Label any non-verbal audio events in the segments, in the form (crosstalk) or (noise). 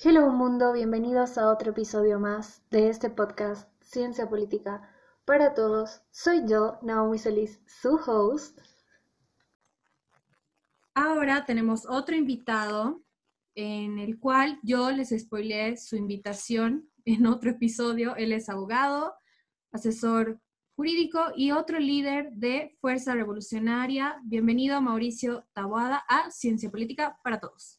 Hello mundo, bienvenidos a otro episodio más de este podcast Ciencia Política para Todos. Soy yo, Naomi Solís, su host. Ahora tenemos otro invitado en el cual yo les spoileé su invitación en otro episodio. Él es abogado, asesor jurídico y otro líder de Fuerza Revolucionaria. Bienvenido Mauricio Tabuada a Ciencia Política para Todos.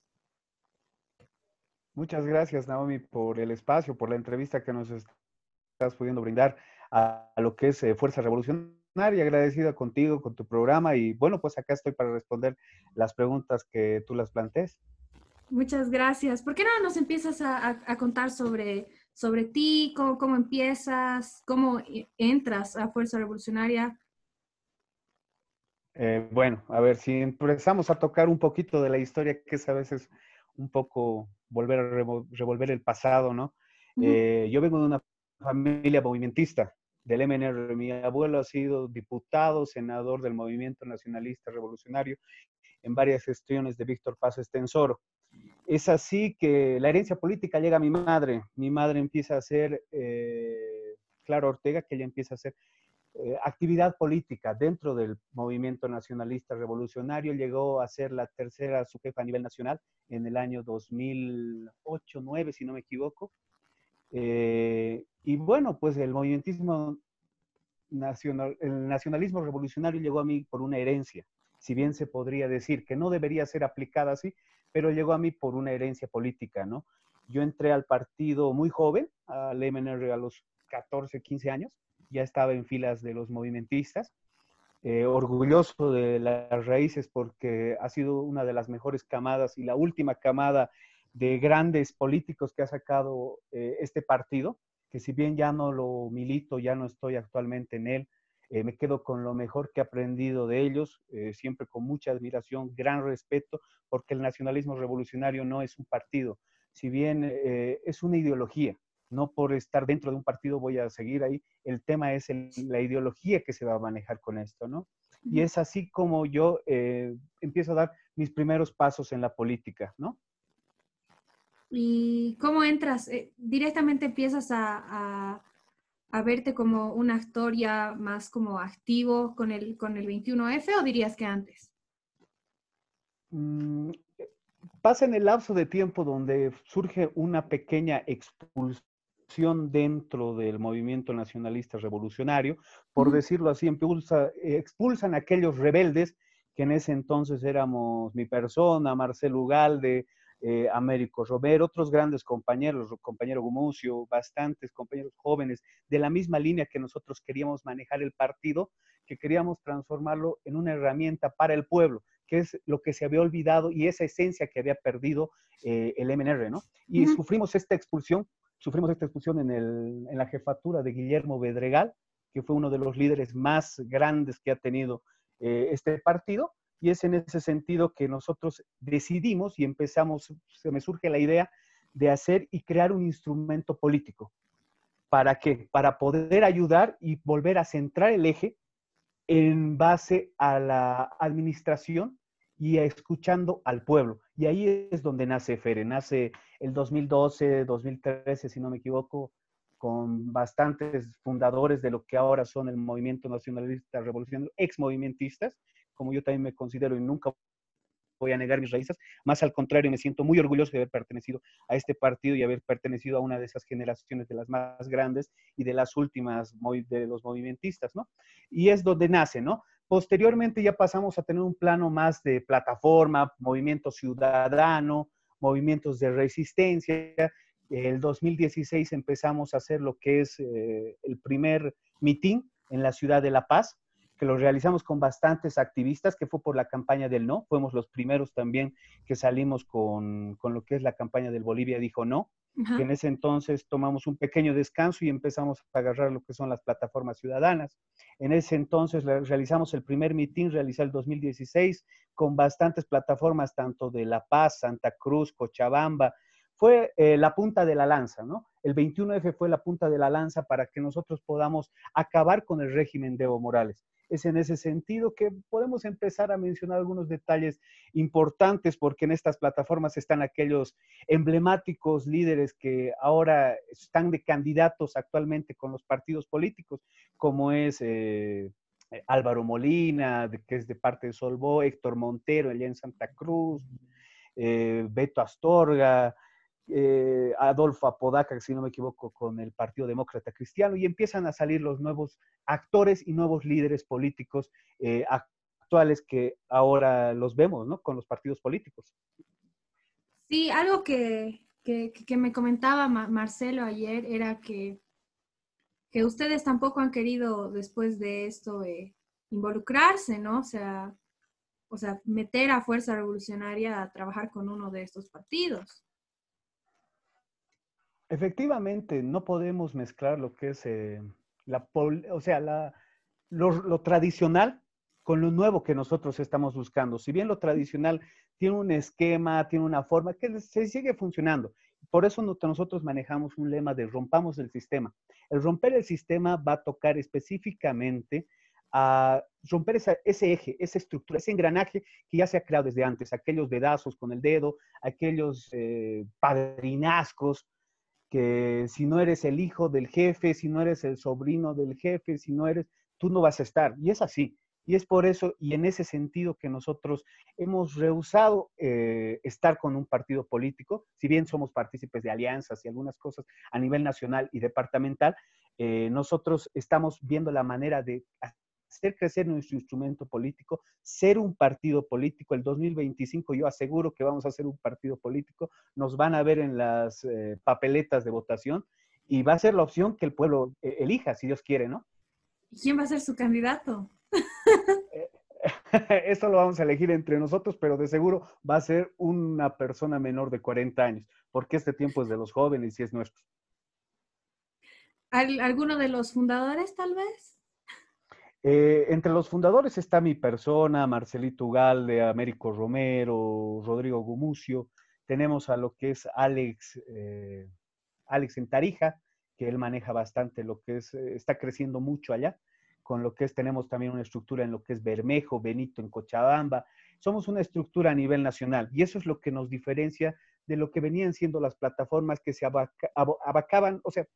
Muchas gracias, Naomi, por el espacio, por la entrevista que nos estás pudiendo brindar a, lo que es eh, Fuerza Revolucionaria. Agradecida contigo, con tu programa y bueno, pues acá estoy para responder las preguntas que tú las plantees. Muchas gracias. ¿Por qué no nos empiezas a, contar sobre, sobre ti, cómo, cómo, empiezas, cómo entras a Fuerza Revolucionaria? Eh, bueno, a ver, si empezamos a tocar un poquito de la historia, que es a veces un poco volver a revolver el pasado, ¿no? Eh, yo vengo de una familia movimentista del MNR. Mi abuelo ha sido diputado, senador del Movimiento Nacionalista Revolucionario en varias gestiones de Víctor Paz Estensoro. Es así que la herencia política llega a mi madre. Mi madre empieza a hacer, eh, Clara Ortega, que ella empieza a hacer eh, actividad política dentro del movimiento nacionalista revolucionario. Llegó a ser la tercera subjefa a nivel nacional en el año 2008-2009, si no me equivoco. Eh, y bueno, pues el movimentismo nacional, el nacionalismo revolucionario llegó a mí por una herencia, si bien se podría decir que no debería ser aplicada así, pero llegó a mí por una herencia política, ¿no? Yo entré al partido muy joven, al MNR a los 14, 15 años, ya estaba en filas de los movimentistas, eh, orgulloso de las raíces porque ha sido una de las mejores camadas y la última camada de grandes políticos que ha sacado eh, este partido, que si bien ya no lo milito, ya no estoy actualmente en él, eh, me quedo con lo mejor que he aprendido de ellos, siempre con mucha admiración, gran respeto, porque el nacionalismo revolucionario no es un partido, si bien es una ideología, no por estar dentro de un partido voy a seguir ahí. El tema es la ideología que se va a manejar con esto, ¿no? Y es así como yo eh, empiezo a dar mis primeros pasos en la política, ¿no? ¿Y cómo entras? Eh, ¿Directamente empiezas a, verte como un actor ya más como activo con el, con el 21F o dirías que antes? Mm, pasa en el lapso de tiempo donde surge una pequeña expulsión dentro del movimiento nacionalista revolucionario, por decirlo así, impulsa, expulsan a aquellos rebeldes que en ese entonces éramos mi persona, Marcelo Ugalde, eh, Américo Romero, otros grandes compañeros, compañero Gumucio, bastantes compañeros jóvenes de la misma línea que nosotros queríamos manejar el partido, que queríamos transformarlo en una herramienta para el pueblo, que es lo que se había olvidado y esa esencia que había perdido eh, el MNR, ¿no? Y sufrimos esta expulsión sufrimos esta expulsión en, el, en la jefatura de Guillermo Bedregal, que fue uno de los líderes más grandes que ha tenido eh, este partido, y es en ese sentido que nosotros decidimos y empezamos, se me surge la idea de hacer y crear un instrumento político. ¿Para qué? Para poder ayudar y volver a centrar el eje en base a la administración y escuchando al pueblo. Y ahí es donde nace FERE, nace el 2012, 2013, si no me equivoco, con bastantes fundadores de lo que ahora son el movimiento nacionalista revolucionario, ex movimentistas, como yo también me considero y nunca voy a negar mis raíces, más al contrario, me siento muy orgulloso de haber pertenecido a este partido y haber pertenecido a una de esas generaciones de las más grandes y de las últimas de los movimentistas, ¿no? Y es donde nace, ¿no? Posteriormente ya pasamos a tener un plano más de plataforma, movimiento ciudadano, movimientos de resistencia. El 2016 empezamos a hacer lo que es eh, el primer mitin en la ciudad de La Paz, que lo realizamos con bastantes activistas, que fue por la campaña del no. Fuimos los primeros también que salimos con, con lo que es la campaña del Bolivia dijo no en ese entonces tomamos un pequeño descanso y empezamos a agarrar lo que son las plataformas ciudadanas. En ese entonces realizamos el primer mitin, realizado el 2016, con bastantes plataformas, tanto de La Paz, Santa Cruz, Cochabamba. Fue eh, la punta de la lanza, ¿no? El 21F fue la punta de la lanza para que nosotros podamos acabar con el régimen de Evo Morales. Es en ese sentido que podemos empezar a mencionar algunos detalles importantes porque en estas plataformas están aquellos emblemáticos líderes que ahora están de candidatos actualmente con los partidos políticos, como es eh, Álvaro Molina, que es de parte de Solvó, Héctor Montero, allá en Santa Cruz, eh, Beto Astorga, eh, Adolfo Apodaca, si no me equivoco, con el Partido Demócrata Cristiano, y empiezan a salir los nuevos actores y nuevos líderes políticos eh, actuales que ahora los vemos, ¿no? Con los partidos políticos. Sí, algo que, me comentaba Marcelo ayer era que, que ustedes tampoco han querido después de esto eh, involucrarse, ¿no? O sea, o sea, meter a Fuerza Revolucionaria a trabajar con uno de estos partidos. Efectivamente, no podemos mezclar lo que es eh, la, o sea, la, lo, tradicional con lo nuevo que nosotros estamos buscando. Si bien lo tradicional tiene un esquema, tiene una forma que se sigue funcionando. Por eso nosotros manejamos un lema de rompamos el sistema. El romper el sistema va a tocar específicamente a romper ese eje, esa estructura, ese engranaje que ya se ha creado desde antes, aquellos dedazos con el dedo, aquellos eh, padrinazcos, que si no eres el hijo del jefe, si no eres el sobrino del jefe, si no eres, tú no vas a estar. Y es así. Y es por eso y en ese sentido que nosotros hemos rehusado eh, estar con un partido político, si bien somos partícipes de alianzas y algunas cosas a nivel nacional y departamental, eh, nosotros estamos viendo la manera de hacer crecer nuestro instrumento político, ser un partido político. El 2025 yo aseguro que vamos a ser un partido político, nos van a ver en las eh, papeletas de votación y va a ser la opción que el pueblo eh, elija, si Dios quiere, ¿no? ¿Quién va a ser su candidato? (laughs) Esto lo vamos a elegir entre nosotros, pero de seguro va a ser una persona menor de 40 años, porque este tiempo es de los jóvenes y es nuestro. ¿Alguno de los fundadores, tal vez? Eh, entre los fundadores está mi persona, Marcelito Ugalde, Américo Romero, Rodrigo Gumucio. Tenemos a lo que es Alex, eh, Alex en Tarija, que él maneja bastante lo que es, eh, está creciendo mucho allá. Con lo que es, tenemos también una estructura en lo que es Bermejo, Benito en Cochabamba. Somos una estructura a nivel nacional y eso es lo que nos diferencia de lo que venían siendo las plataformas que se abacaban, o sea,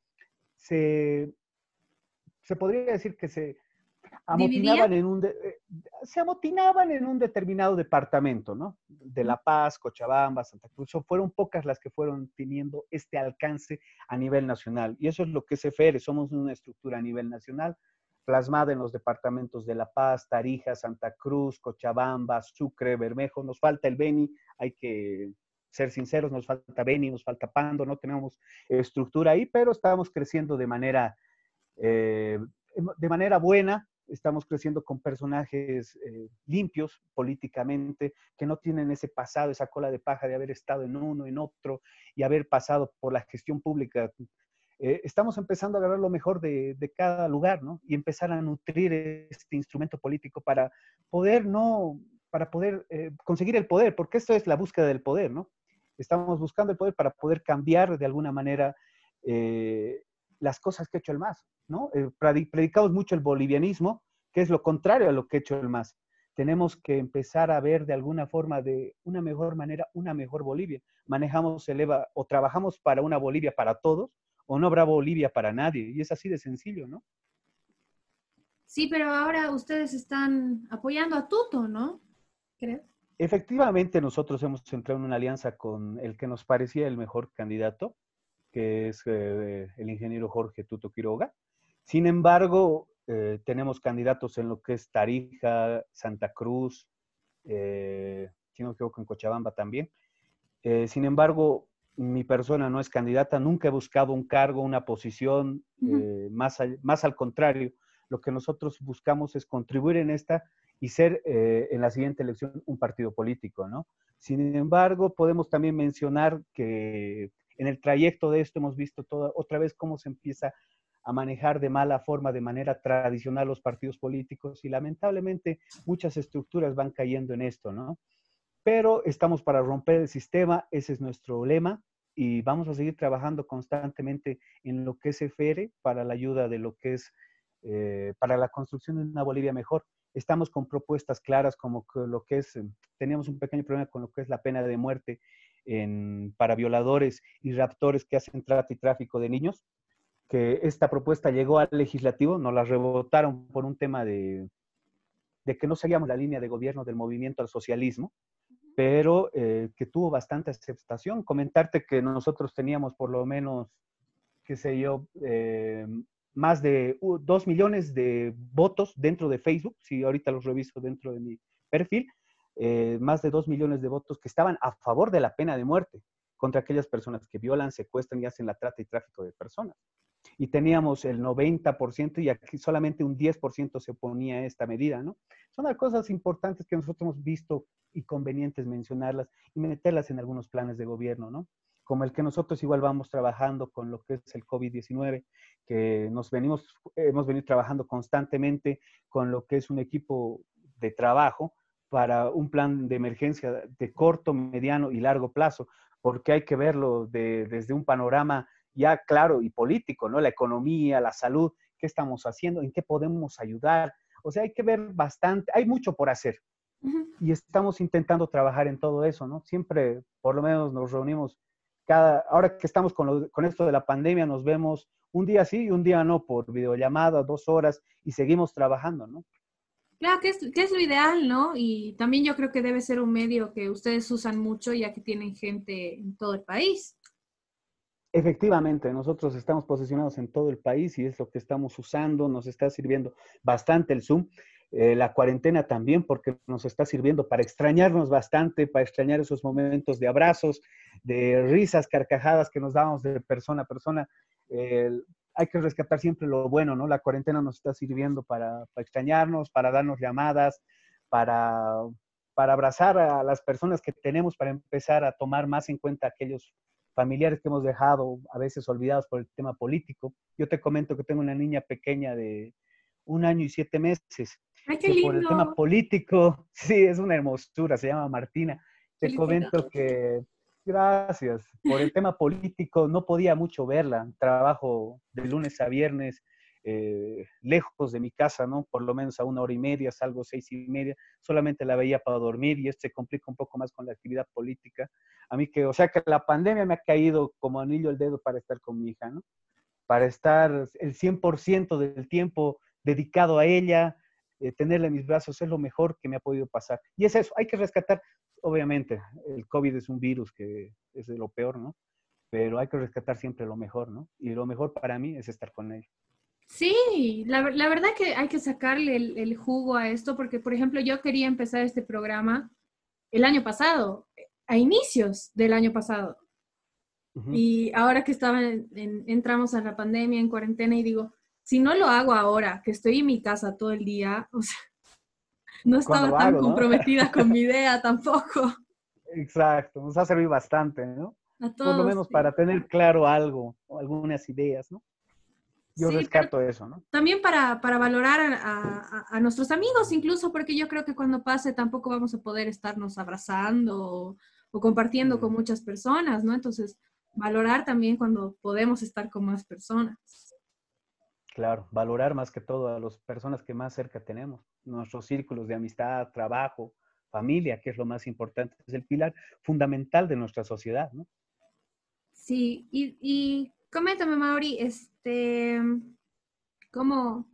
se, se podría decir que se, amotinaban en un eh, se amotinaban en un determinado departamento, ¿no? De La Paz, Cochabamba, Santa Cruz, fueron pocas las que fueron teniendo este alcance a nivel nacional. Y eso es lo que es EFERE, somos una estructura a nivel nacional, plasmada en los departamentos de La Paz, Tarija, Santa Cruz, Cochabamba, Sucre, Bermejo. Nos falta el Beni, hay que ser sinceros, nos falta Beni, nos falta Pando, no tenemos estructura ahí, pero estamos creciendo de manera, eh, de manera buena, estamos creciendo con personajes eh, limpios políticamente, que no tienen ese pasado, esa cola de paja de haber estado en uno, en otro y haber pasado por la gestión pública. Eh, estamos empezando a agarrar lo mejor de, cada lugar, ¿no? Y empezar a nutrir este instrumento político para poder, no, para poder eh, conseguir el poder, porque esto es la búsqueda del poder, ¿no? Estamos buscando el poder para poder cambiar de alguna manera las cosas que ha hecho el MAS, ¿no? Eh, predicamos mucho el bolivianismo, que es lo contrario a lo que ha hecho el MAS. Tenemos que empezar a ver de alguna forma, de una mejor manera, una mejor Bolivia. Manejamos el EVA o trabajamos para una Bolivia para todos o no habrá Bolivia para nadie. Y es así de sencillo, ¿no? Sí, pero ahora ustedes están apoyando a Tuto, ¿no? ¿Crees? Efectivamente, nosotros hemos entrado en una alianza con el que nos parecía el mejor candidato, que es eh, el ingeniero Jorge Tuto Quiroga. Sin embargo, eh, tenemos candidatos en lo que es Tarija, Santa Cruz, eh, si no me equivoco, en Cochabamba también. sin embargo, mi persona no es candidata, nunca he buscado un cargo, una posición, más, más al contrario, lo que nosotros buscamos es contribuir en esta y ser en la siguiente elección un partido político, ¿no? Sin embargo, podemos también mencionar que en el trayecto de esto hemos visto otra vez cómo se empieza a manejar de mala forma, de manera tradicional los partidos políticos y lamentablemente muchas estructuras van cayendo en esto, ¿no? Pero estamos para romper el sistema, ese es nuestro lema y vamos a seguir trabajando constantemente en lo que es EFERE para la ayuda de lo que es eh, para la construcción de una Bolivia mejor. Estamos con propuestas claras como que lo que es, teníamos un pequeño problema con lo que es la pena de muerte en, para violadores y raptores que hacen trata y tráfico de niños, que esta propuesta llegó al legislativo, nos la rebotaron por un tema de, de que no seguíamos la línea de gobierno del movimiento al socialismo, pero eh, que tuvo bastante aceptación. Comentarte que nosotros teníamos por lo menos, qué sé yo, eh, más de dos millones de votos dentro de Facebook, si ahorita los reviso dentro de mi perfil, eh, más de dos millones de votos que estaban a favor de la pena de muerte contra aquellas personas que violan, secuestran y hacen la trata y tráfico de personas. Y teníamos el 90% y aquí solamente un 10% se oponía a esta medida, ¿no? Son las cosas importantes que nosotros hemos visto y convenientes mencionarlas y meterlas en algunos planes de gobierno, ¿no? como el que nosotros igual vamos trabajando con lo que es el COVID-19, que nos venimos, hemos venido trabajando constantemente con lo que es un equipo de trabajo para un plan de emergencia de corto, mediano y largo plazo, porque hay que verlo desde un panorama ya claro y político, ¿no? La economía, la salud, qué estamos haciendo, en qué podemos ayudar. O sea, hay que ver bastante, hay mucho por hacer. Y estamos intentando trabajar en todo eso, ¿no? Siempre, por lo menos, nos reunimos cada, ahora que estamos con, con esto de la pandemia, nos vemos un día sí y un día no por videollamada, dos horas, y seguimos trabajando, ¿no? Claro, que es, lo ideal, ¿no? Y también yo creo que debe ser un medio que ustedes usan mucho ya que tienen gente en todo el país. Efectivamente, nosotros estamos posicionados en todo el país y es lo que estamos usando, nos está sirviendo bastante el Zoom. Eh, la cuarentena también, porque nos está sirviendo para extrañarnos bastante, para extrañar esos momentos de abrazos, de risas, carcajadas que nos damos de persona a persona. Hay que rescatar siempre lo bueno, ¿no? La cuarentena nos está sirviendo para, extrañarnos, para darnos llamadas, para, para abrazar a las personas que tenemos, para empezar a tomar más en cuenta aquellos familiares que hemos dejado a veces olvidados por el tema político. Yo te comento que tengo una niña pequeña de un año y siete meses Ay, qué lindo. Por el tema político, (laughs) sí, es una hermosura, se llama Martina. Te comento que, gracias, por el tema político no podía mucho verla. Trabajo de lunes a viernes eh, lejos de mi casa, ¿no? Por lo menos a una hora y media, salgo seis y media, solamente la veía para dormir y esto se complica un poco más con la actividad política. A mí que, o sea que la pandemia me ha caído como anillo el dedo para estar con mi hija, ¿no? Para estar el 100% del tiempo dedicado a ella, eh, tenerla en mis brazos es lo mejor que me ha podido pasar. Y es eso, hay que rescatar, obviamente, el COVID es un virus que es de lo peor, ¿no? Pero hay que rescatar siempre lo mejor, ¿no? Y lo mejor para mí es estar con ella. Sí, la, la verdad que hay que sacarle el, jugo a esto, porque, por ejemplo, yo quería empezar este programa el año pasado, a inicios del año pasado. Y ahora que estaba entramos a la pandemia, en cuarentena, y digo, si no lo hago ahora, que estoy en mi casa todo el día, (laughs) o sea, no estaba tan comprometida con mi (laughs) idea tampoco. Exacto, nos ha servido bastante, ¿no? Por lo menos para tener claro algo, o algunas ideas, ¿no? Yo rescato eso, ¿no? También para, para valorar a, a, nuestros amigos, incluso porque yo creo que cuando pase tampoco vamos a poder estarnos abrazando o, o compartiendo con mm. muchas personas, ¿no? Entonces, valorar también cuando podemos estar con más personas. Claro, valorar más que todo a las personas que más cerca tenemos, nuestros círculos de amistad, trabajo, familia, que es lo más importante, es el pilar fundamental de nuestra sociedad, ¿no? Sí, y, y coméntame, Mauri, este, ¿cómo,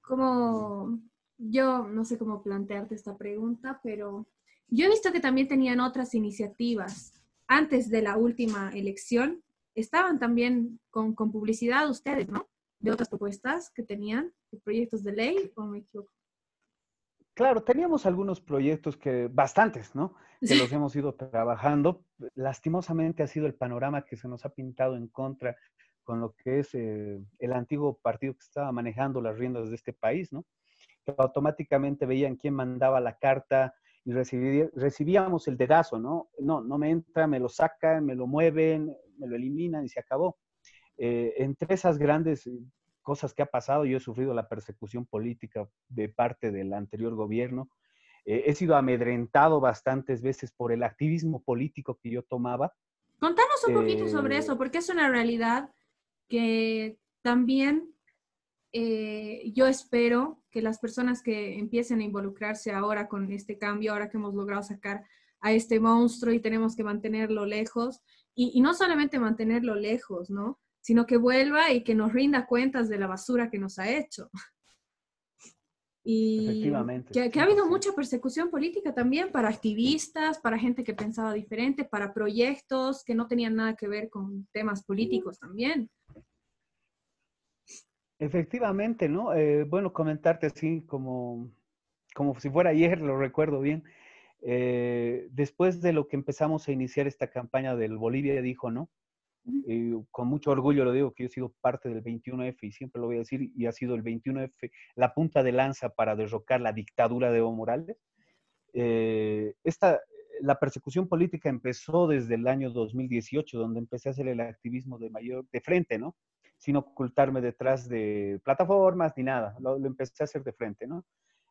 cómo, yo no sé cómo plantearte esta pregunta, pero yo he visto que también tenían otras iniciativas antes de la última elección, estaban también con, con publicidad ustedes, ¿no? de otras propuestas que tenían, de proyectos de ley, o me equivoco? Claro, teníamos algunos proyectos que, bastantes, ¿no? Que los (laughs) hemos ido trabajando. Lastimosamente ha sido el panorama que se nos ha pintado en contra con lo que es eh, el antiguo partido que estaba manejando las riendas de este país, ¿no? Que automáticamente veían quién mandaba la carta y recibíamos el dedazo, ¿no? No, no me entra, me lo sacan, me lo mueven, me lo eliminan y se acabó. Eh, entre esas grandes cosas que ha pasado, yo he sufrido la persecución política de parte del anterior gobierno. Eh, he sido amedrentado bastantes veces por el activismo político que yo tomaba. Contanos un poquito sobre eso, porque es una realidad que también eh, yo espero que las personas que empiecen a involucrarse ahora con este cambio, ahora que hemos logrado sacar a este monstruo y tenemos que mantenerlo lejos, y, y no solamente mantenerlo lejos, ¿no? Sino que vuelva y que nos rinda cuentas de la basura que nos ha hecho. (laughs) Y que, que, ha habido mucha persecución política también para activistas, para gente que pensaba diferente, para proyectos que no tenían nada que ver con temas políticos también. Efectivamente, ¿no? Eh, bueno, comentarte así como, como si fuera ayer, lo recuerdo bien. Eh, después de lo que empezamos a iniciar esta campaña del Bolivia dijo, ¿no? Eh, con mucho orgullo lo digo que yo he sido parte del 21F y siempre lo voy a decir, y ha sido el 21F la punta de lanza para derrocar la dictadura de Evo Morales. Eh, esta, la persecución política empezó desde el año 2018, donde empecé a hacer el activismo de mayor, de frente, ¿no? Sin ocultarme detrás de plataformas ni nada, lo, empecé a hacer de frente, ¿no?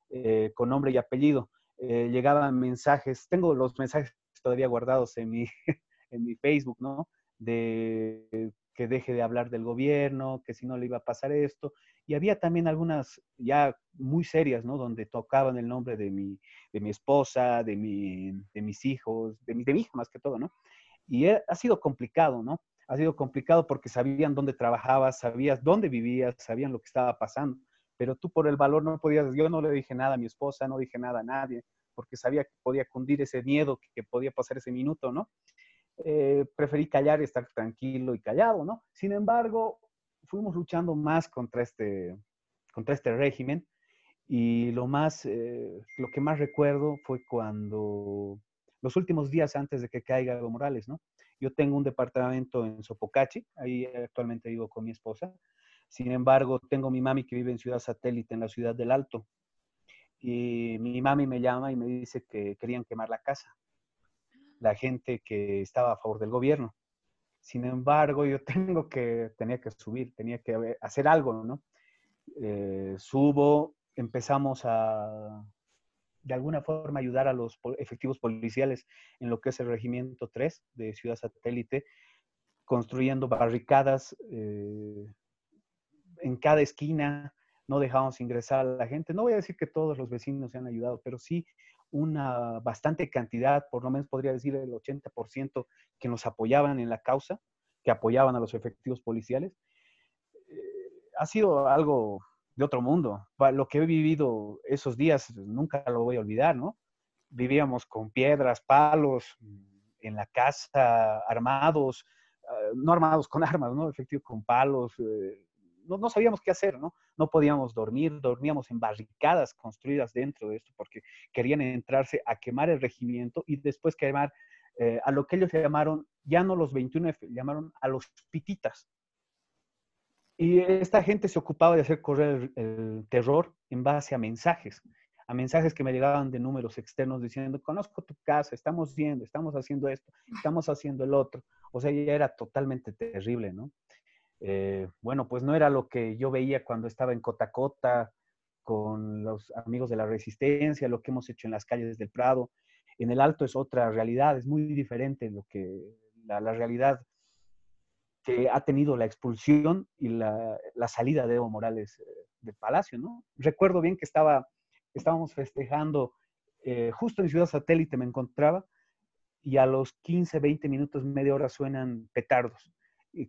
Eh, con nombre y apellido. llegaban mensajes, tengo los mensajes todavía guardados en mi, (laughs) en mi Facebook, ¿no? De que deje de hablar del gobierno, que si no le iba a pasar esto. Y había también algunas ya muy serias, ¿no? Donde tocaban el nombre de mi, de mi esposa, de, mi, de mis hijos, de mi, de mi hija más que todo, ¿no? Y ha sido complicado, ¿no? Ha sido complicado porque sabían dónde trabajabas, sabías dónde vivías, sabían lo que estaba pasando. Pero tú por el valor no podías, yo no le dije nada a mi esposa, no dije nada a nadie, porque sabía que podía cundir ese miedo, que podía pasar ese minuto, ¿no? Eh, preferí callar y estar tranquilo y callado, ¿no? Sin embargo, fuimos luchando más contra este, contra este régimen y lo más, eh, lo que más recuerdo fue cuando los últimos días antes de que caiga Evo Morales, ¿no? Yo tengo un departamento en Sopocachi, ahí actualmente vivo con mi esposa. Sin embargo, tengo mi mami que vive en Ciudad Satélite, en la ciudad del Alto. Y mi mami me llama y me dice que querían quemar la casa la gente que estaba a favor del gobierno. Sin embargo, yo (laughs) tengo que, tenía que subir, tenía que hacer algo, ¿no? Eh, subo, empezamos a, de alguna forma, ayudar a los efectivos policiales en lo que es el Regimiento 3 de Ciudad Satélite, construyendo barricadas eh, en cada esquina, no dejamos ingresar a la gente. No voy a decir que todos los vecinos se han ayudado, pero sí una bastante cantidad, por lo menos podría decir el 80% que nos apoyaban en la causa, que apoyaban a los efectivos policiales. Eh, ha sido algo de otro mundo. Lo que he vivido esos días nunca lo voy a olvidar, ¿no? Vivíamos con piedras, palos, en la casa, armados, ah, no armados con (laughs) armas, ¿no? Efectivos con palos, eh, no, sabíamos qué hacer, ¿no? No podíamos dormir, dormíamos en barricadas construidas dentro de esto porque querían entrarse a quemar el regimiento y después quemar eh, a lo que ellos llamaron, ya no los 21, llamaron a los pititas. Y esta gente se ocupaba de hacer correr el, terror en base a mensajes, a mensajes que me llegaban de números externos diciendo, conozco tu casa, estamos viendo, estamos haciendo esto, estamos haciendo el otro. O sea, ya era totalmente terrible, ¿no? Eh, bueno, pues no era lo que yo veía cuando estaba en Cotacota con los amigos de la resistencia, lo que hemos hecho en las calles del Prado. En el Alto es otra realidad, es muy diferente lo que la, realidad que ha tenido la expulsión y la, salida de Evo Morales eh, del Palacio. Recuerdo bien que estaba, estábamos festejando, eh, justo en Ciudad Satélite me encontraba, y a los 15, 20 minutos, media hora suenan petardos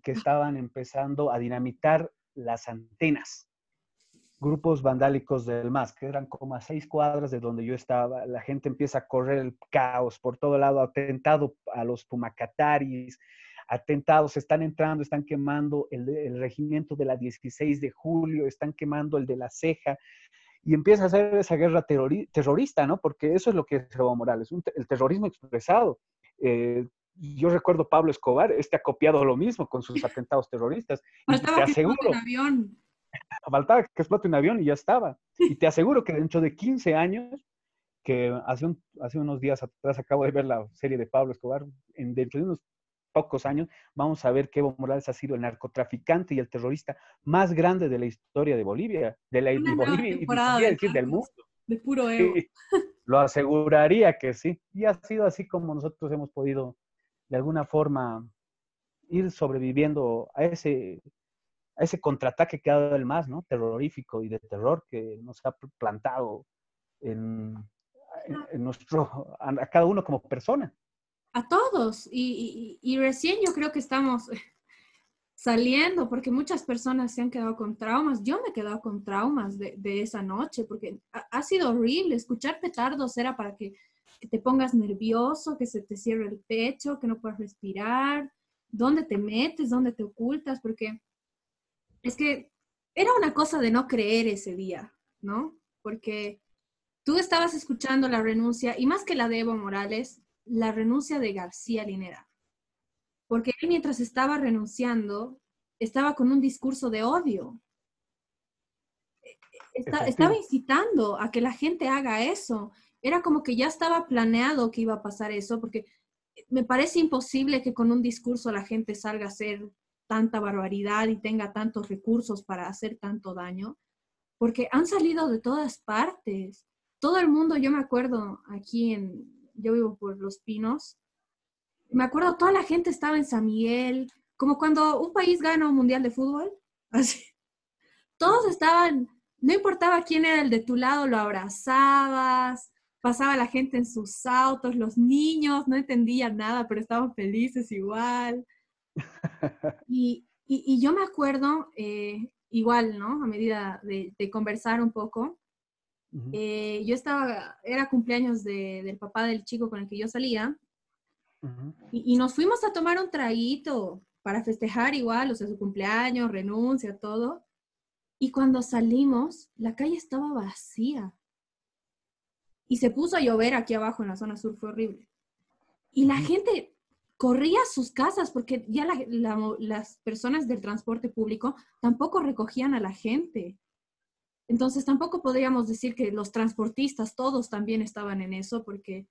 que estaban empezando a dinamitar las antenas. Grupos vandálicos del MAS, que eran como a seis cuadras de donde yo estaba. La gente empieza a correr el caos por todo lado, atentado a los pumacataris, atentados, están entrando, están quemando el, regimiento de la 16 de julio, están quemando el de la ceja, y empieza a hacer esa guerra terrorista, ¿no? Porque eso es lo que es Evo Morales, el terrorismo expresado. Eh, yo recuerdo Pablo Escobar, este ha copiado lo mismo con sus (laughs) atentados terroristas. Faltaba te aseguro, que explote un avión. (laughs) Faltaba que explote un avión y ya estaba. Y te aseguro que dentro de 15 años, que hace, un, hace unos días atrás acabo de ver la serie de Pablo Escobar, en, dentro de unos pocos años vamos a ver que Evo Morales ha sido el narcotraficante y el terrorista más grande de la historia de Bolivia, de la de Bolivia y decir, del mundo. De puro Evo. lo aseguraría que sí. Y ha sido así como nosotros hemos podido de alguna forma ir sobreviviendo a ese, a ese contraataque que ha dado el MAS, ¿no? Terrorífico y de terror que nos ha plantado en, nuestro, a, cada uno como persona. A todos. Y, y, recién yo creo que estamos (laughs) saliendo porque muchas personas se han quedado con traumas. Yo me he quedado con traumas de, de esa noche porque ha, sido horrible. Escuchar petardos era para que, que te pongas nervioso, que se te cierre el pecho, que no puedas respirar, dónde te metes, dónde te ocultas, porque es que era una cosa de no creer ese día, ¿no? Porque tú estabas escuchando la renuncia, y más que la de Evo Morales, la renuncia de García Linera. Porque él mientras estaba renunciando, estaba con un discurso de odio. estaba incitando a que la gente haga eso. Era como que ya estaba planeado que iba a pasar eso, porque me parece imposible que con un discurso la gente salga a hacer tanta barbaridad y tenga tantos recursos para hacer tanto daño, porque han salido de todas partes. Todo el mundo, yo me acuerdo aquí en, yo vivo por Los Pinos, me acuerdo toda la gente estaba en San Miguel, como cuando un país gana un mundial de fútbol. (laughs) Todos estaban, no importaba quién era el de tu lado, lo abrazabas, pasaba la gente en sus autos, los niños no entendían nada, pero estaban felices igual. (laughs) Y, y, yo me acuerdo, eh, igual, ¿no? A medida de, conversar un poco, eh, yo estaba, era cumpleaños de, del papá del chico con el que yo salía, y, y, nos fuimos a tomar un traguito para festejar igual, o sea, su cumpleaños, renuncia, todo. Y cuando salimos, la calle estaba vacía. Y se puso a llover aquí abajo en la zona sur, fue horrible. Y la gente corría a sus casas porque ya las personas del transporte público tampoco recogían a la gente. Entonces tampoco podríamos decir que los transportistas todos también estaban en eso porque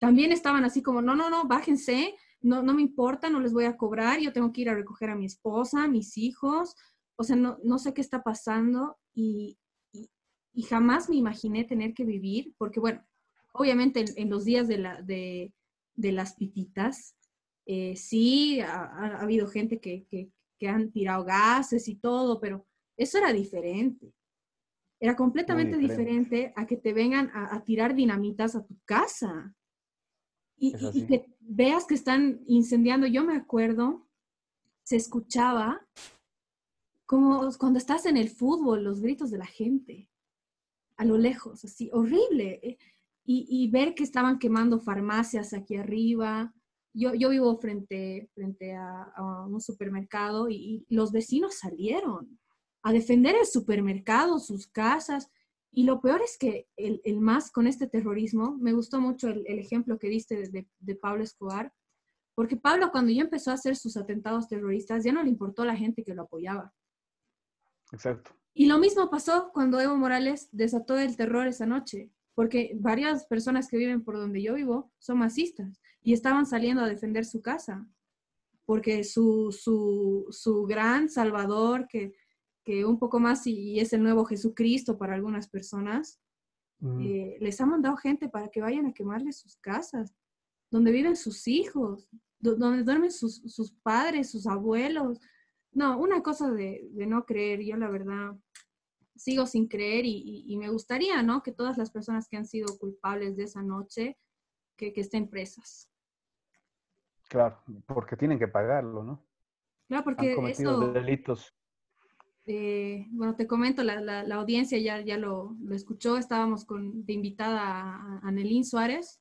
también estaban así como, no, no, no, bájense, no, no me importa, no les voy a cobrar, yo tengo que ir a recoger a mi esposa, a mis hijos, o sea, no, no sé qué está pasando y, y, jamás me imaginé tener que vivir, porque bueno, obviamente en, los días de, la, de, de las pititas, eh, sí, ha, habido gente que, que, han tirado gases y todo, pero eso era diferente. Era completamente diferente. a que te vengan a, tirar dinamitas a tu casa y, que veas que están incendiando. Yo me acuerdo, se escuchaba como cuando estás en el fútbol, los gritos de la gente, a lo lejos, así, horrible. Eh, y, ver que estaban quemando farmacias aquí arriba, yo, yo vivo frente, frente a, un supermercado y, los vecinos salieron a defender el supermercado, sus casas. Y lo peor es que el, el más con este terrorismo, me gustó mucho el, ejemplo que diste de, de, Pablo Escobar, porque Pablo cuando ya empezó a hacer sus atentados terroristas, ya no le importó la gente que lo apoyaba. Exacto. Y lo mismo pasó cuando Evo Morales desató el terror esa noche, porque varias personas que viven por donde yo vivo son masistas y estaban saliendo a defender su casa, porque su, su, su gran salvador, que, que, un poco más y es el nuevo Jesucristo para algunas personas, mm. eh, les ha mandado gente para que vayan a quemarles sus casas, donde viven sus hijos, donde duermen sus, sus, padres, sus abuelos. No, una cosa de, de, no creer, yo la verdad sigo sin creer y, y, me gustaría, ¿no? Que todas las personas que han sido culpables de esa noche, que, que estén presas. Claro, porque tienen que pagarlo, ¿no? Claro, porque Han cometido delitos. Eh, bueno, te comento, la, la, audiencia ya, ya lo, lo, escuchó, estábamos con, de invitada a, a Nelín Suárez.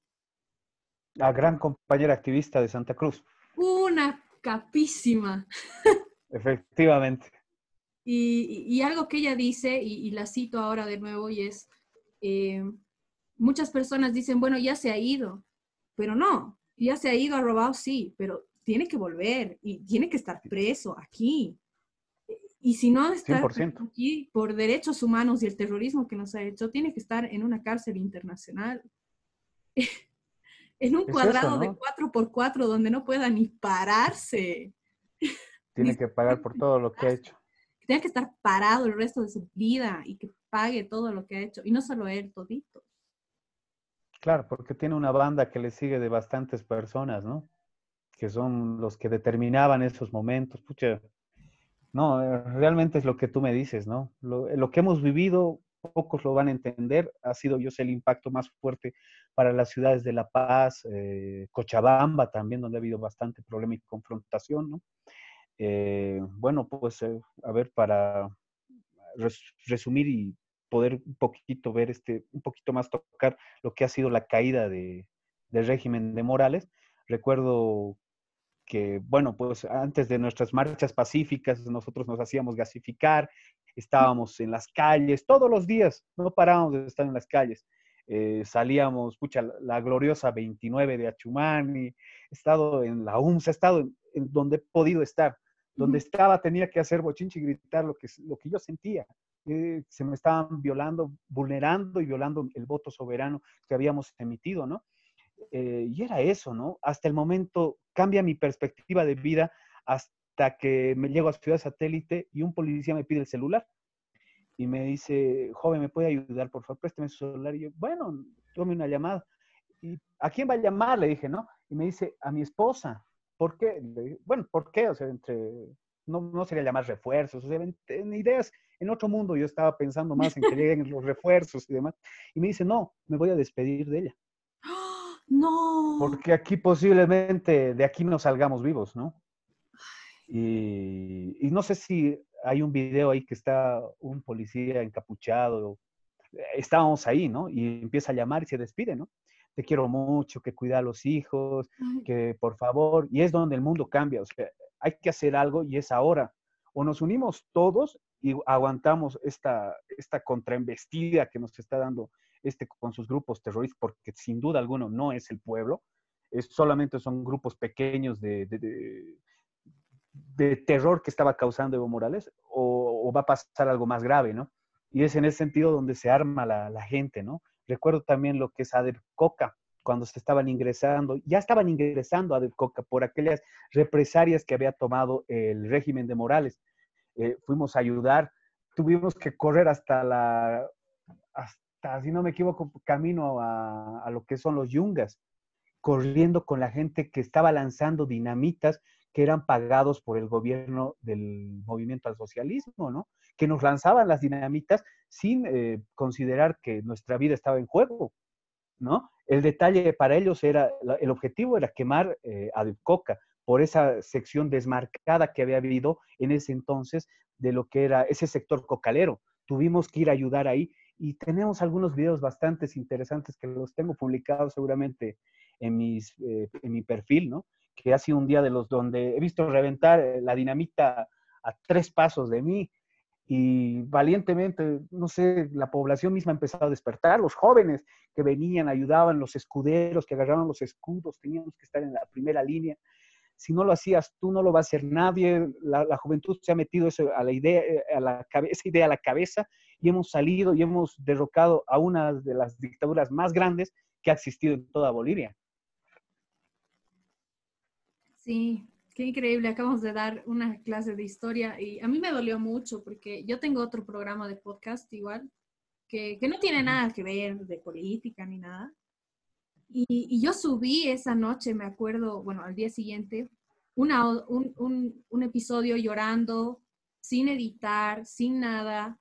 La gran compañera activista de Santa Cruz. Una capísima. (laughs) Efectivamente. Y, y, algo que ella dice, y, y, la cito ahora de nuevo, y es, eh, muchas personas dicen, bueno, ya se ha ido, pero no, ya se ha ido, ha robado, sí, pero tiene que volver y tiene que estar preso aquí. Y si no está aquí por derechos humanos y el terrorismo que nos ha hecho, tiene que estar en una cárcel internacional. (laughs) en un cuadrado de 4x4 donde no pueda ni pararse. (laughs) Tiene que pagar por todo lo que ha hecho. Tiene que estar parado el resto de su vida y que pague todo lo que ha hecho. Y no solo él, todito. Claro, porque tiene una banda que le sigue de bastantes personas, ¿no? Que son los que determinaban esos momentos. Pucha, No, eh, realmente es lo que tú me dices, ¿no? Lo, que hemos vivido, pocos lo van a entender, ha sido, yo sé, el impacto más fuerte para las ciudades de La Paz, eh, Cochabamba también, donde ha habido bastante problema y confrontación, ¿no? Eh, bueno, pues, a ver, para resumir y poder un poquito ver este, un poquito más tocar lo que ha sido la caída de, del régimen de Morales. Recuerdo que, bueno, pues antes de nuestras marchas pacíficas, nosotros nos hacíamos gasificar, estábamos en las calles, todos los días, no parábamos de estar en las calles. Eh, salíamos, pucha, la, gloriosa 29 de Achumani, he estado en la UMSA, he estado en, donde he podido estar. Donde estaba tenía que hacer bochinche y gritar lo que, lo que yo sentía. Eh, se me estaban violando, vulnerando y violando el voto soberano que habíamos emitido, ¿no? Eh, y era eso, ¿no? Hasta el momento cambia mi perspectiva de vida hasta que me llego a Ciudad Satélite y un policía me pide el celular y me dice, joven, ¿me puede ayudar? Por favor, présteme su celular. Y yo, bueno, tome una llamada. ¿Y a quién va a llamar? Le dije, ¿no? Y me dice, a mi esposa. ¿Por qué? bueno, ¿por qué? O sea, entre, no, no sería llamar refuerzos, o sea, en ideas, en otro mundo yo estaba pensando más en que (laughs) lleguen los refuerzos y demás. Y me dice, no, me voy a despedir de ella. No. Porque aquí posiblemente de aquí no salgamos vivos, ¿no? Y, no sé si hay un video ahí que está un policía encapuchado. Estábamos ahí, ¿no? Y empieza a llamar y se despide, ¿no? Te quiero mucho, que cuida a los hijos, que por favor. Y es donde el mundo cambia. O sea, hay que hacer algo y es ahora. O nos unimos todos y aguantamos esta, esta contraembestida que nos está dando este, con sus grupos terroristas, porque sin duda alguno no es el pueblo, es, solamente son grupos pequeños de, de, terror que estaba causando Evo Morales, o, va a pasar algo más grave, ¿no? Y es en ese sentido donde se arma la, la gente, ¿no? Recuerdo también lo que es Adep Coca, cuando se estaban ingresando, ya estaban ingresando a Adep Coca por aquellas represalias que había tomado el régimen de Morales. Eh, fuimos a ayudar, tuvimos que correr hasta la, si no me equivoco, camino a, lo que son los yungas, corriendo con la gente que estaba lanzando dinamitas que eran pagados por el gobierno del movimiento al socialismo, ¿no? Que nos lanzaban las dinamitas sin eh, considerar que nuestra vida estaba en juego, ¿no? El detalle para ellos era, el objetivo era quemar eh, a Coca por esa sección desmarcada que había habido en ese entonces de lo que era ese sector cocalero. Tuvimos que ir a ayudar ahí y tenemos algunos videos bastante interesantes que los tengo publicados seguramente en, mis, eh, en mi perfil, ¿no? Que ha sido un día de los donde he visto reventar eh, la dinamita a tres pasos de mí y valientemente, no sé, la población misma ha empezado a despertar, los jóvenes que venían, ayudaban, los escuderos que agarraron los escudos, teníamos que estar en la primera línea si no lo hacías tú, no lo va a hacer nadie. La, juventud se ha metido eso a la idea, eh, a la, esa idea a la cabeza y hemos salido y hemos derrocado a una de las dictaduras más grandes que ha existido en toda Bolivia. Sí, qué increíble. Acabamos de dar una clase de historia y a mí me dolió mucho porque yo tengo otro programa de podcast igual que, que no tiene nada que ver de política ni nada y, yo subí esa noche, me acuerdo, bueno, al día siguiente, una, un, un, un episodio llorando, sin editar, sin nada,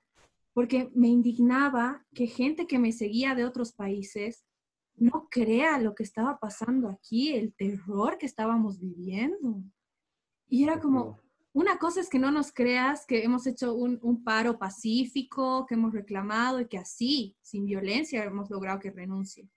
porque me indignaba que gente que me seguía de otros países no crea lo que estaba pasando aquí, el terror que estábamos viviendo. Y era como, una cosa es que no nos creas que hemos hecho un, un, paro pacífico, que hemos reclamado y que así, sin violencia, hemos logrado que renuncie.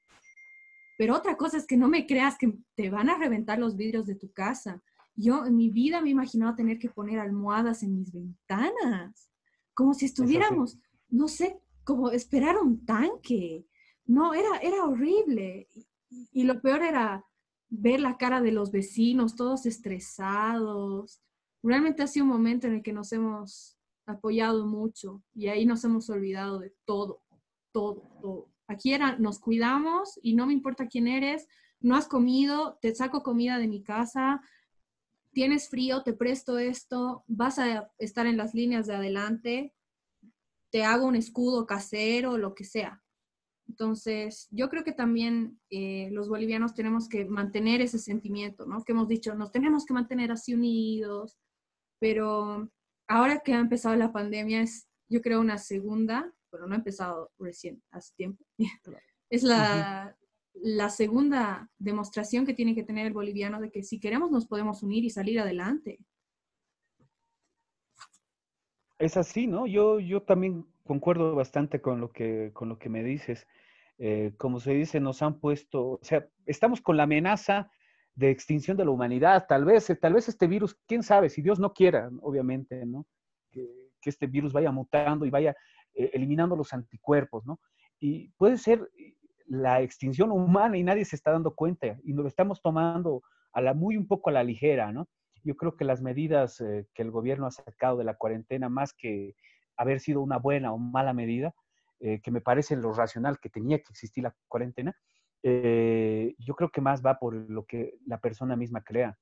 Pero otra cosa es que no me creas que te van a reventar los vidrios de tu casa. Yo en mi vida me imaginaba tener que poner almohadas en mis ventanas, como si estuviéramos, no sé, como esperar un tanque. No, era, era horrible. Y, lo peor era ver la cara de los vecinos, todos estresados. Realmente ha sido un momento en el que nos hemos apoyado mucho y ahí nos hemos olvidado de todo, todo, todo. Aquí era, nos cuidamos y no me importa quién eres, no has comido, te saco comida de mi casa, tienes frío, te presto esto, vas a estar en las líneas de adelante, te hago un escudo casero, lo que sea. Entonces, yo creo que también eh, los bolivianos tenemos que mantener ese sentimiento, ¿no? Que hemos dicho, nos tenemos que mantener así unidos, pero ahora que ha empezado la pandemia es, yo creo, una segunda, pero no ha empezado recién, hace tiempo. (laughs) es la, la segunda demostración que tiene que tener el boliviano de que si queremos nos podemos unir y salir adelante. Es así, ¿no? Yo, yo también concuerdo bastante con lo que, con lo que me dices. Eh, como se dice, nos han puesto, o sea, estamos con la amenaza de extinción de la humanidad. Tal vez, tal vez este virus, quién sabe, si Dios no quiera, obviamente, ¿no? Que, este virus vaya mutando y vaya eh, eliminando los anticuerpos, ¿no? Y puede ser la extinción humana y nadie se está dando cuenta y nos lo estamos tomando a la, muy un poco a la ligera, ¿no? Yo creo que las medidas eh, que el gobierno ha sacado de la cuarentena, más que haber sido una buena o mala medida, eh, que me parece lo racional que tenía que existir la cuarentena, eh, yo creo que más va por lo que la persona misma crea.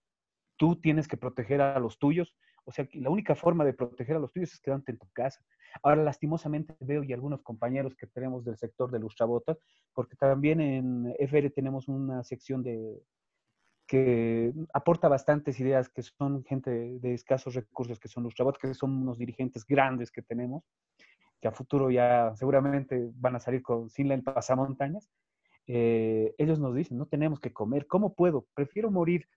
Tú tienes que proteger a los tuyos, o sea, la única forma de proteger a los tuyos es quedarte en tu casa. Ahora, lastimosamente veo y algunos compañeros que tenemos del sector de los chabotas, porque también en FR tenemos una sección de que aporta bastantes ideas, que son gente de, escasos recursos, que son los chabotas, que son unos dirigentes grandes que tenemos, que a futuro ya seguramente van a salir con, sin el pasamontañas. Eh, ellos nos dicen, no tenemos que comer, ¿cómo puedo? Prefiero morir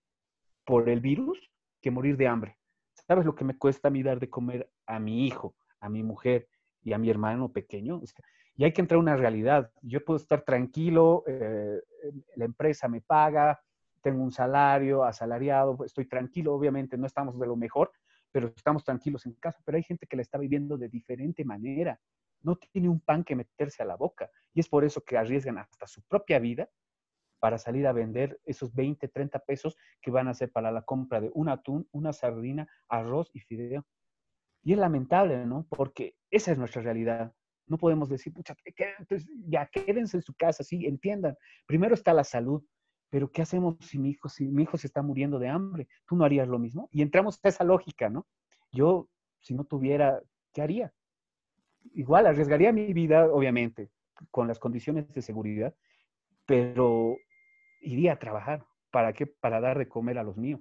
por el virus que morir de hambre. ¿Sabes lo que me cuesta a mí dar de comer a mi hijo, a mi mujer y a mi hermano pequeño? y hay que entrar a una realidad. Yo puedo estar tranquilo, eh, la empresa me paga, tengo un salario asalariado, estoy tranquilo, obviamente no estamos de lo mejor, pero estamos tranquilos en casa. Pero hay gente que la está viviendo de diferente manera. No tiene un pan que meterse a la boca. Y es por eso que arriesgan hasta su propia vida para salir a vender esos 20, 30 pesos que van a ser para la compra de un atún, una sardina, arroz y fideo. Y es lamentable, ¿no? Porque esa es nuestra realidad. No podemos decir, pucha, ya quédense en su casa, sí, entiendan. Primero está la salud, pero ¿qué hacemos si mi hijo, si mi hijo se está muriendo de hambre? ¿Tú no harías lo mismo? Y entramos a esa lógica, ¿no? Yo, si no tuviera, ¿qué haría? Igual, arriesgaría mi vida, obviamente, con las condiciones de seguridad, pero iría a trabajar. ¿Para qué? Para dar de comer a los míos.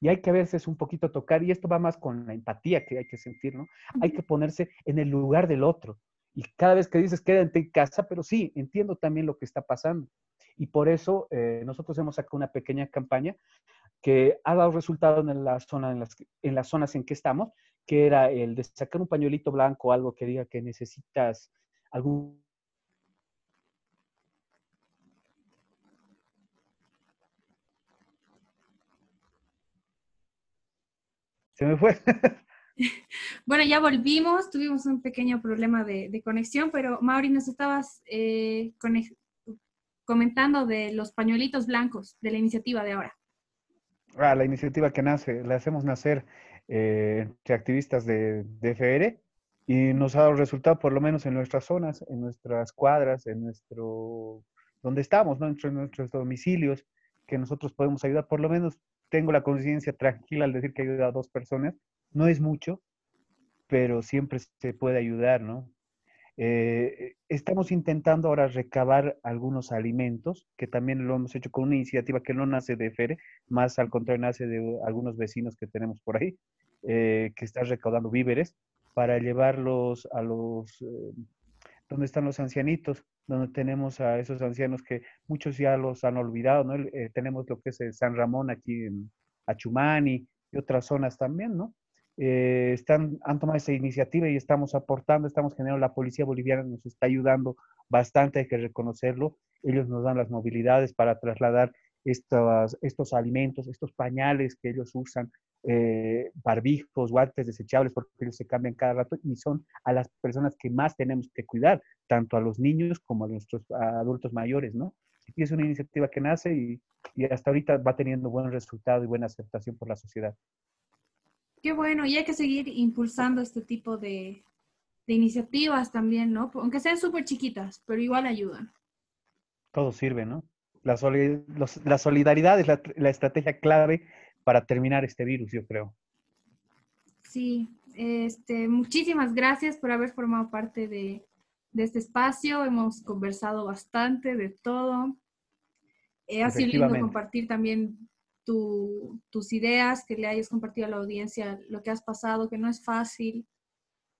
Y hay que a veces un poquito tocar, y esto va más con la empatía que hay que sentir, ¿no? Hay que ponerse en el lugar del otro. Y cada vez que dices, quédate en casa, pero sí, entiendo también lo que está pasando. Y por eso eh, nosotros hemos sacado una pequeña campaña que ha dado resultado en, la zona, en, las, en las zonas en que estamos, que era el de sacar un pañuelito blanco, algo que diga que necesitas algún Se me fue. (laughs) bueno, ya volvimos, tuvimos un pequeño problema de, conexión, pero Mauri, nos estabas eh, comentando de los pañuelitos blancos de la iniciativa de ahora. Ah, la iniciativa que nace, la hacemos nacer eh, entre activistas de, de, FR y nos ha dado resultado por lo menos en nuestras zonas, en nuestras cuadras, en nuestro, donde estamos, ¿no? en nuestros domicilios, que nosotros podemos ayudar, por lo menos tengo la conciencia tranquila al decir que he ayudado a dos personas. No es mucho, pero siempre se puede ayudar, ¿no? Eh, estamos intentando ahora recabar algunos alimentos, que también lo hemos hecho con una iniciativa que no nace de FERE, más al contrario nace de algunos vecinos que tenemos por ahí, eh, que están recaudando víveres para llevarlos a los, eh, donde están los ancianitos, donde tenemos a esos ancianos que muchos ya los han olvidado, ¿no? Eh, tenemos lo que es el San Ramón aquí en Achumani y otras zonas también, ¿no? Eh, están, han tomado esa iniciativa y estamos aportando, estamos generando, la policía boliviana nos está ayudando bastante, hay que reconocerlo, ellos nos dan las movilidades para trasladar estos, estos alimentos, estos pañales que ellos usan, eh, barbijos, guantes desechables, porque ellos se cambian cada rato y son a las personas que más tenemos que cuidar, tanto a los niños como a nuestros adultos mayores, ¿no? Y es una iniciativa que nace y, y hasta ahorita va teniendo buen resultado y buena aceptación por la sociedad. Qué bueno, y hay que seguir impulsando este tipo de, de iniciativas también, ¿no? Aunque sean súper chiquitas, pero igual ayudan. Todo sirve, ¿no? La, la solidaridad es la, la, estrategia clave para terminar este virus, yo creo. Sí, este, muchísimas gracias por haber formado parte de, de este espacio. Hemos conversado bastante de todo. Eh, ha sido lindo compartir también tus ideas, que le hayas compartido a la audiencia lo que has pasado, que no es fácil.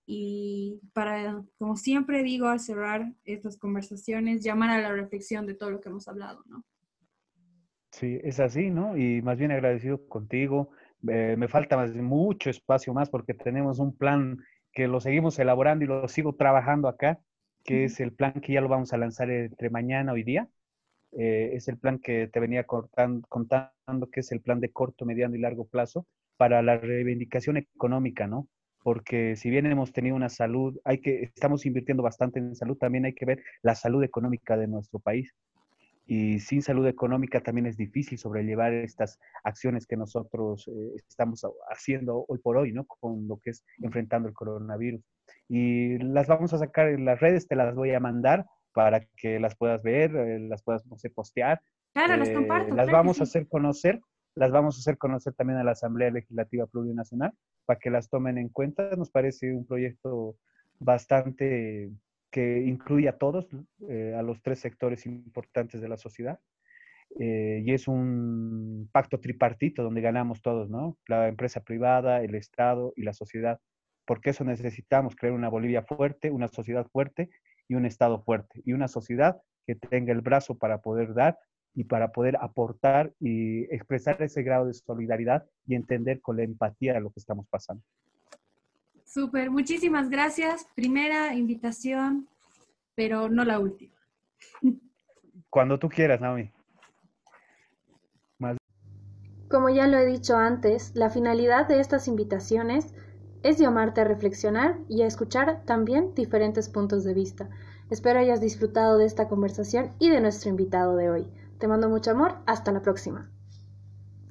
Y para, como siempre digo al cerrar estas conversaciones, llamar a la reflexión de todo lo que hemos hablado, ¿no? Sí, es así, ¿no? Y más bien agradecido contigo. Eh, me falta más, mucho espacio más porque tenemos un plan que lo seguimos elaborando y lo sigo trabajando acá, que es el plan que ya lo vamos a lanzar entre mañana hoy día. Eh, es el plan que te venía contando, que es el plan de corto, mediano y largo plazo para la reivindicación económica, ¿no? Porque si bien hemos tenido una salud, hay que, estamos invirtiendo bastante en salud, también hay que ver la salud económica de nuestro país. Y sin salud económica también es difícil sobrellevar estas acciones que nosotros eh, estamos haciendo hoy por hoy, ¿no? Con lo que es enfrentando el coronavirus. Y las vamos a sacar en las redes, te las voy a mandar para que las puedas ver, eh, las puedas, no sé, postear. Claro, las comparto. Eh, las vamos a hacer conocer, las vamos a hacer conocer también a la Asamblea Legislativa Plurinacional para que las tomen en cuenta. Nos parece un proyecto bastante que incluye a todos, eh, a los tres sectores importantes de la sociedad. y es un pacto tripartito donde ganamos todos, ¿no? La empresa privada, el Estado y la sociedad. Porque eso necesitamos, crear una Bolivia fuerte, una sociedad fuerte y un Estado fuerte y una sociedad que tenga el brazo para poder dar y para poder aportar y expresar ese grado de solidaridad y entender con la empatía lo que estamos pasando. Súper, muchísimas gracias. Primera invitación, pero no la última. Cuando tú quieras, Naomi. Como ya lo he dicho antes, la finalidad de estas invitaciones es llamarte a reflexionar y a escuchar también diferentes puntos de vista. Espero hayas disfrutado de esta conversación y de nuestro invitado de hoy. Te mando mucho amor, hasta la próxima.